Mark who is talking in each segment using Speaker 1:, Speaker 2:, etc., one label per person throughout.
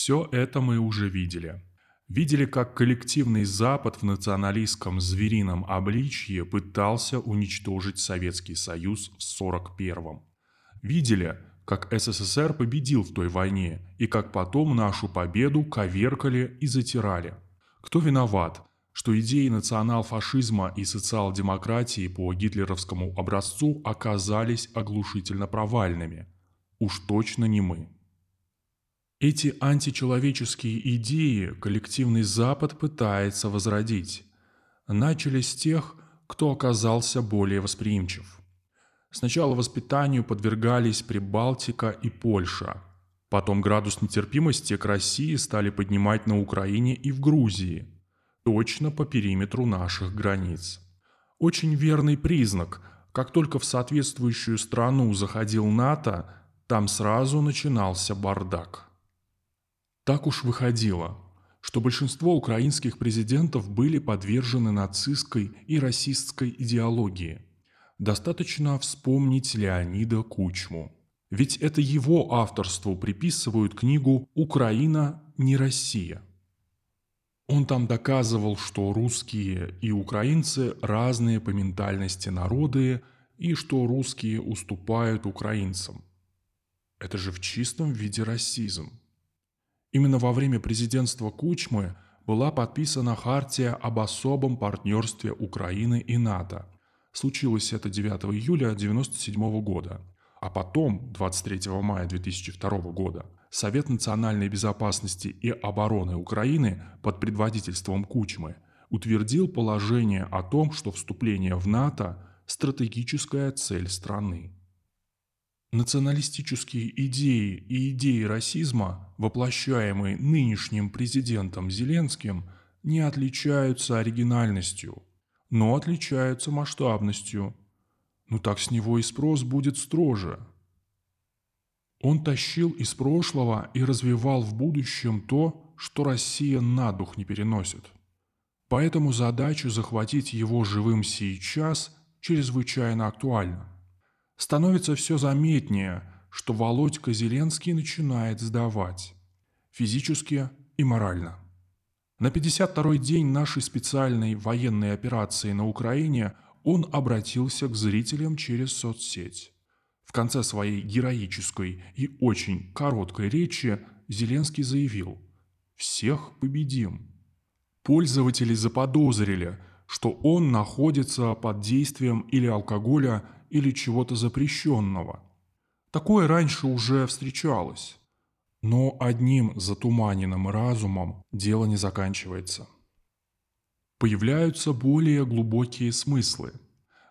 Speaker 1: Все это мы уже видели. Видели, как коллективный Запад в националистском зверином обличье пытался уничтожить Советский Союз в 41-м. Видели, как СССР победил в той войне и как потом нашу победу коверкали и затирали. Кто виноват, что идеи национал-фашизма и социал-демократии по гитлеровскому образцу оказались оглушительно провальными? Уж точно не мы. Эти античеловеческие идеи коллективный Запад пытается возродить. Начали с тех, кто оказался более восприимчив. Сначала воспитанию подвергались Прибалтика и Польша. Потом градус нетерпимости к России стали поднимать на Украине и в Грузии, точно по периметру наших границ. Очень верный признак, как только в соответствующую страну заходил НАТО, там сразу начинался бардак. Так уж выходило, что большинство украинских президентов были подвержены нацистской и расистской идеологии. Достаточно вспомнить Леонида Кучму. Ведь это его авторству приписывают книгу «Украина не Россия». Он там доказывал, что русские и украинцы разные по ментальности народы и что русские уступают украинцам. Это же в чистом виде расизм. Именно во время президентства Кучмы была подписана Хартия об особом партнерстве Украины и НАТО. Случилось это 9 июля 1997 года. А потом, 23 мая 2002 года, Совет национальной безопасности и обороны Украины под предводительством Кучмы утвердил положение о том, что вступление в НАТО – стратегическая цель страны. Националистические идеи и идеи расизма, воплощаемые нынешним президентом Зеленским, не отличаются оригинальностью, но отличаются масштабностью. Ну так с него и спрос будет строже. Он тащил из прошлого и развивал в будущем то, что Россия на дух не переносит. Поэтому задача захватить его живым сейчас чрезвычайно актуальна. Становится все заметнее, что Володька Зеленский начинает сдавать. Физически и морально. На 52-й день нашей специальной военной операции на Украине он обратился к зрителям через соцсеть. В конце своей героической и очень короткой речи Зеленский заявил «Всех победим». Пользователи заподозрили, что он находится под действием или алкоголя, или чего-то запрещенного. Такое раньше уже встречалось. Но одним затуманенным разумом дело не заканчивается. Появляются более глубокие смыслы.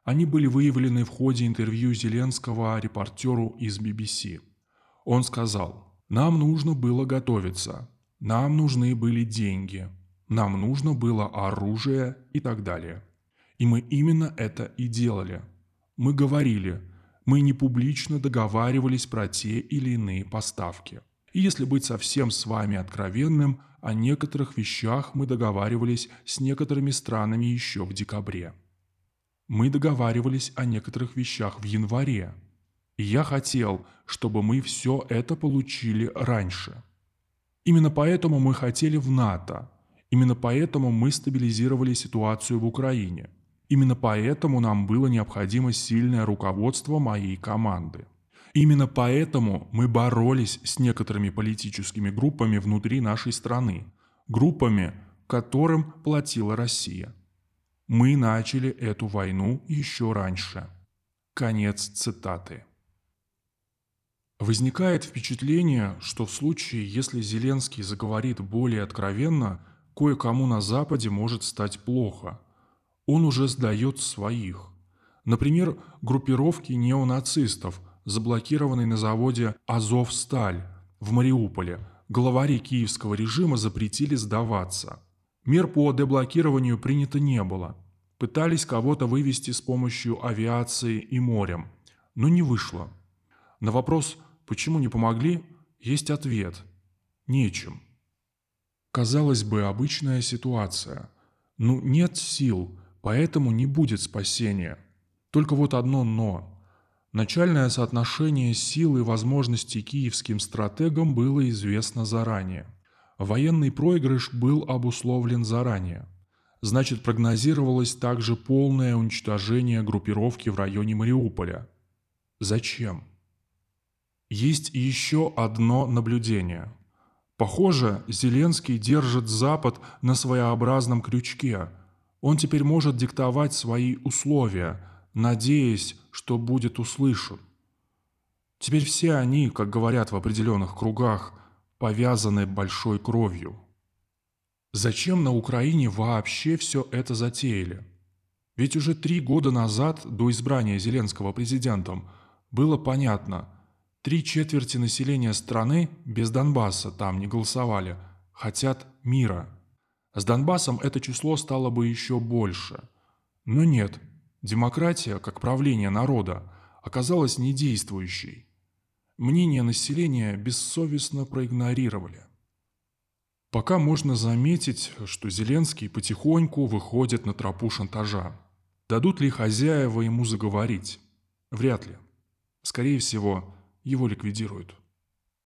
Speaker 1: Они были выявлены в ходе интервью Зеленского репортеру из BBC. Он сказал, «Нам нужно было готовиться, нам нужны были деньги, нам нужно было оружие и так далее. И мы именно это и делали – мы говорили, мы не публично договаривались про те или иные поставки. И если быть совсем с вами откровенным, о некоторых вещах мы договаривались с некоторыми странами еще в декабре. Мы договаривались о некоторых вещах в январе. И я хотел, чтобы мы все это получили раньше. Именно поэтому мы хотели в НАТО. Именно поэтому мы стабилизировали ситуацию в Украине – Именно поэтому нам было необходимо сильное руководство моей команды. Именно поэтому мы боролись с некоторыми политическими группами внутри нашей страны, группами, которым платила Россия. Мы начали эту войну еще раньше. Конец цитаты. Возникает впечатление, что в случае, если Зеленский заговорит более откровенно, кое-кому на Западе может стать плохо – он уже сдает своих. Например, группировки неонацистов, заблокированной на заводе «Азовсталь» в Мариуполе, главари киевского режима запретили сдаваться. Мер по деблокированию принято не было. Пытались кого-то вывести с помощью авиации и морем, но не вышло. На вопрос «почему не помогли?» есть ответ – нечем. Казалось бы, обычная ситуация. Ну, нет сил – Поэтому не будет спасения. Только вот одно «но». Начальное соотношение сил и возможностей киевским стратегам было известно заранее. Военный проигрыш был обусловлен заранее. Значит, прогнозировалось также полное уничтожение группировки в районе Мариуполя. Зачем? Есть еще одно наблюдение. Похоже, Зеленский держит Запад на своеобразном крючке. Он теперь может диктовать свои условия, надеясь, что будет услышан. Теперь все они, как говорят в определенных кругах, повязаны большой кровью. Зачем на Украине вообще все это затеяли? Ведь уже три года назад, до избрания Зеленского президентом, было понятно, три четверти населения страны без Донбасса там не голосовали, хотят мира. С Донбассом это число стало бы еще больше. Но нет, демократия, как правление народа, оказалась недействующей мнение населения бессовестно проигнорировали. Пока можно заметить, что Зеленский потихоньку выходит на тропу шантажа. Дадут ли хозяева ему заговорить? Вряд ли. Скорее всего, его ликвидируют.